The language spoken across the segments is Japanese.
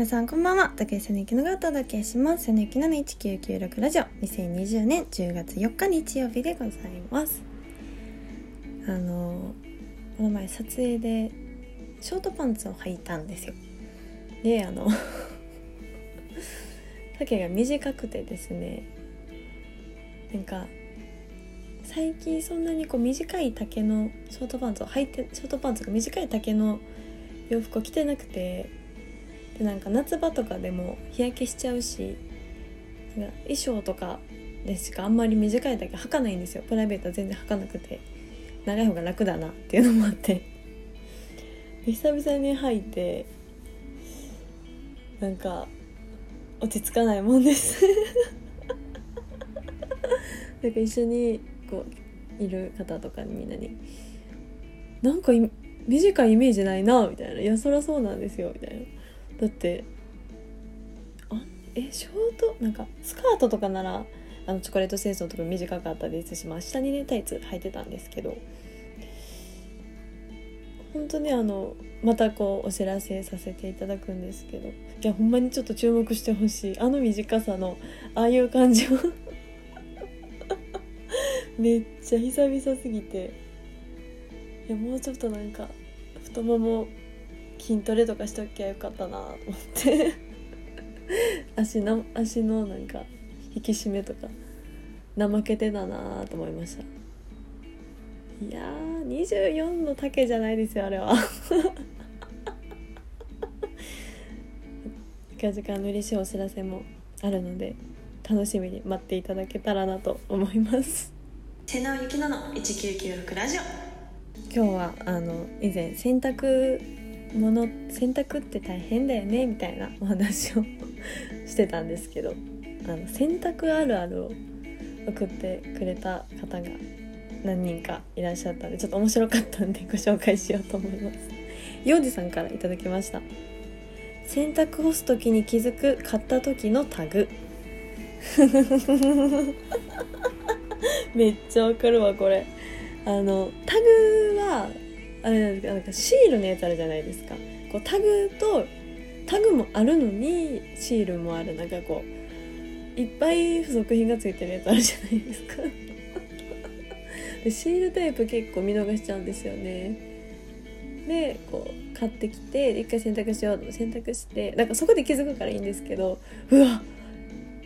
皆さんこんばんは。竹井瀬根きのがお届けします瀬根きのの1996ラジオ。2020年10月4日日曜日でございます。あのこの前撮影でショートパンツを履いたんですよ。であの 丈が短くてですねなんか最近そんなにこう短い丈のショートパンツを履いてショートパンツが短い丈の洋服を着てなくてでなんか夏場とかでも日焼けしちゃうしなんか衣装とかでしかあんまり短いだけ履かないんですよ。プライベートは全然履かなくて。長い方が楽だなっていうのもあって。久々に履いてなんか落ち着かないもんです。なんか一緒にこういる方とかにみんなに「なんか短いイメージないな」みたいな「いやそりゃそうなんですよ」みたいな。だってあえショートなんかスカートとかならあのチョコレート戦争とか短かったですし、まあ、下にねタイツ履いてたんですけど本当にあのまたこうお知らせさせていただくんですけどいやほんまにちょっと注目してほしい。あの短さのああいう感じを。めっちゃ久々すぎて。いやもうちょっとなんか太もも筋トレとかしときゃよかったなと思って。足の足のなんか引き締めとか。怠けてたなと思いました。いやー24の丈じゃないですよあれは。近々の嬉しいお知らせもあるので楽しみに待っていただけたらなと思います。瀬野ゆきのの1996ラジオ。今日はあの以前洗濯物洗濯って大変だよねみたいなお話を してたんですけどあの洗濯あるあるを送ってくれた方が何人かいらっしゃったんでちょっと面白かったんでご紹介しようと思います。幼児さんからいただきました。洗濯干す時に気づく買った時のタグ。めっちゃわかるわこれ。あのタグはあれなんですかなんかシールのやつあるじゃないですか。こうタグとタグもあるのにシールもある。なんかこういっぱい付属品がついてるやつあるじゃないですか。でシールテープ結構見逃しちゃうんですよね。でこう買ってきて一回洗濯しようと洗濯してなんかそこで気づくからいいんですけどうわ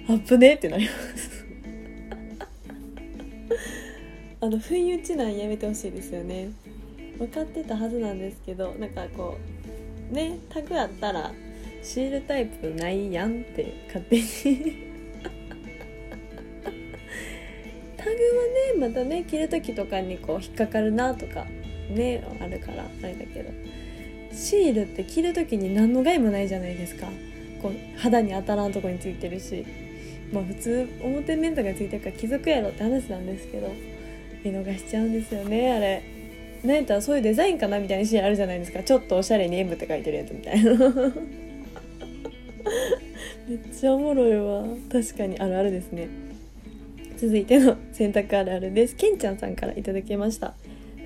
アップねってなります。あの不意打ちなんやめてほしいですよね。分かってたはずなんですけどなんかこうねタグあったらシールタイプないやんって勝手に。タグはねまたね着る時とかにこう引っかかるなとかねあるからあれだけど。シールって着る時に何の害もないじゃないですか。こう肌に当たらんとこについてるし。まあ普通表面とかついてるから気づくやろって話なんですけど見逃しちゃうんですよねあれ。なんやったらそういうデザインかなみたいなシーンあるじゃないですか。ちょっとおしゃれに M って書いてるやつみたいな。めっちゃおもろいわ。確かにあるあるですね。続いての洗濯あるあるです。けんちゃんさんから頂きました。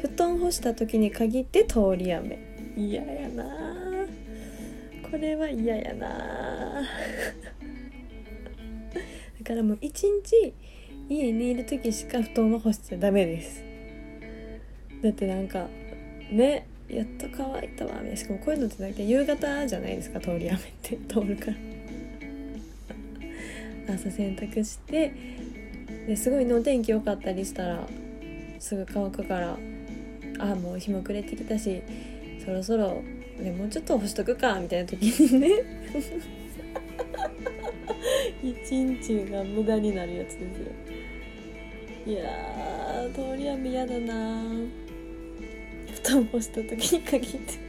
布団干した時に限って通り雨。嫌やな。これは嫌やな。だからもう一日家にいる時しか布団は干しちゃダメです。だってなんかねやっと乾いたわしかもこういうのってなんか夕方じゃないですか通り雨って。通るから。朝洗濯してですごいねお天気良かったりしたらすぐ乾くからああもう日も暮れてきたしそろそろねもうちょっと干しとくかみたいな時にね。一日が無駄になるやつですよ。いやー通り雨嫌だな布団干した時に限って。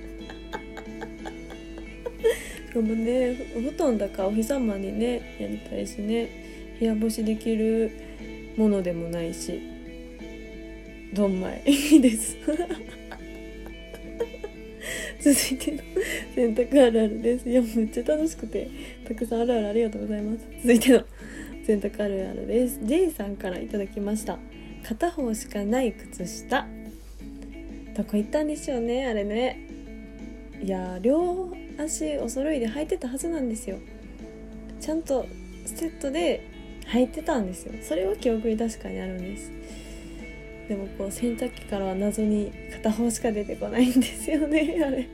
でもねお布団だからお日様にねやりたいしね部屋干しできるものでもないしどんまいい いです。続いての洗濯あるあるです。いやめっちゃ楽しくてたくさんあるあるありがとうございます。続いての洗濯あるあるです。J さんからいただきました。片方しかない靴下。どこ行ったんでしょうねあれね。いや両足お揃いで履いてたはずなんですよ。ちゃんとセットで履いてたんですよ。それは記憶に確かにあるんです。でもこう洗濯機からは謎に片方しか出てこないんですよね あれ。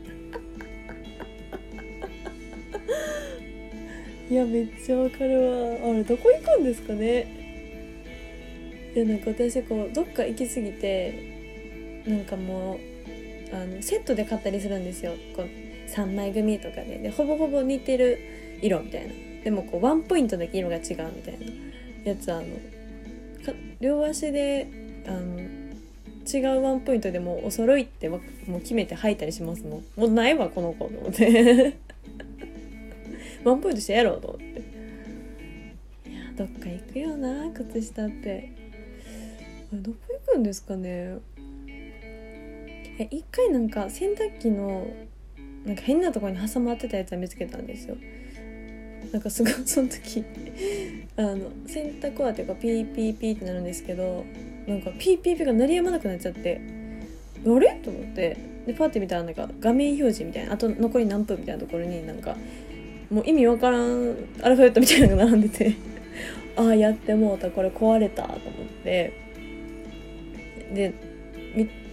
いやめっちゃわかるわ。あれどこ行くんですかね。いやなんか私こうどっか行き過ぎてなんかもうあのセットで買ったりするんですよ。こう3枚組とかで。でほぼほぼ似てる色みたいな。でもこうワンポイントだけ色が違うみたいな。やつあの両足であの違うワンポイントでもうお揃いってもう決めて履いたりしますもん。もうないわこの子と思って。ワンポイントしてやろうと思って。いやどっか行くよな靴下って。どこ行くんですかね。え一回なんか洗濯機のなんか変なところに挟まってたやつは見つけたんですよ。なんかすごい その時あの洗濯はっていうかピーピーピーってなるんですけどなんかピーピーピーが鳴りやまなくなっちゃってあれ？と思って。でパッて見たらなんか画面表示みたいなあと残り何分みたいなところになんかもう意味わからんアルファベットみたいなのが並んでて。ああやってもうたこれ壊れたと思って。で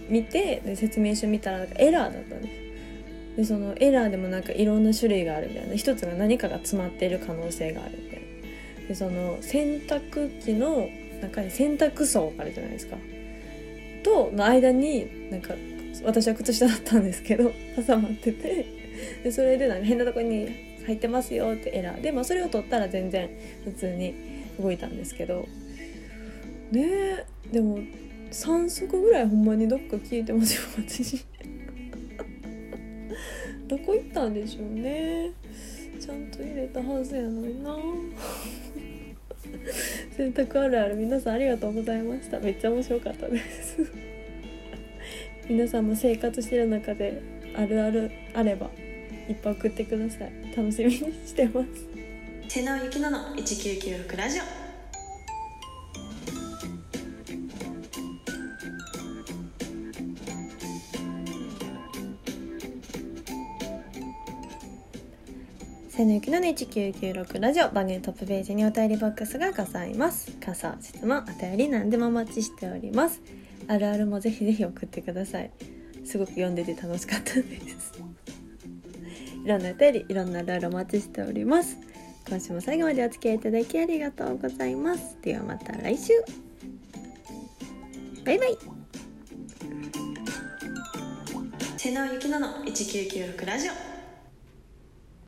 見てで説明書見たらなんかエラーだったんです。でそのエラーでもなんかいろんな種類があるみたいな。一つが何かが詰まっている可能性があるみたいな。でその洗濯機の中に洗濯槽あるじゃないですか。との間になんか私は靴下だったんですけど挟まってて。でそれでなんか変なとこに入ってますよってエラー。で、まあ、それを取ったら全然普通に動いたんですけど。ねえ。でも3足ぐらいほんまにどっか消えてますよ私。どこ行ったんでしょうね。ちゃんと入れたはずやのにな。洗濯あるある。皆さんありがとうございました。めっちゃ面白かったです。皆さんも生活してる中であるあるあればいっぱい送ってください。楽しみにしてます。瀬野ゆきのの1996ラジオ。せのゆきのの1996ラジオ。番組トップページにお便りボックスがございます。感想質問お便り何でもお待ちしております。あるあるもぜひぜひ送ってください。すごく読んでて楽しかったです。いろんなお便りいろんなあるあるお待ちしております。今週も最後までお付き合いいただきありがとうございます。ではまた来週。バイバイ。瀬野ゆきのの1996ラジオ。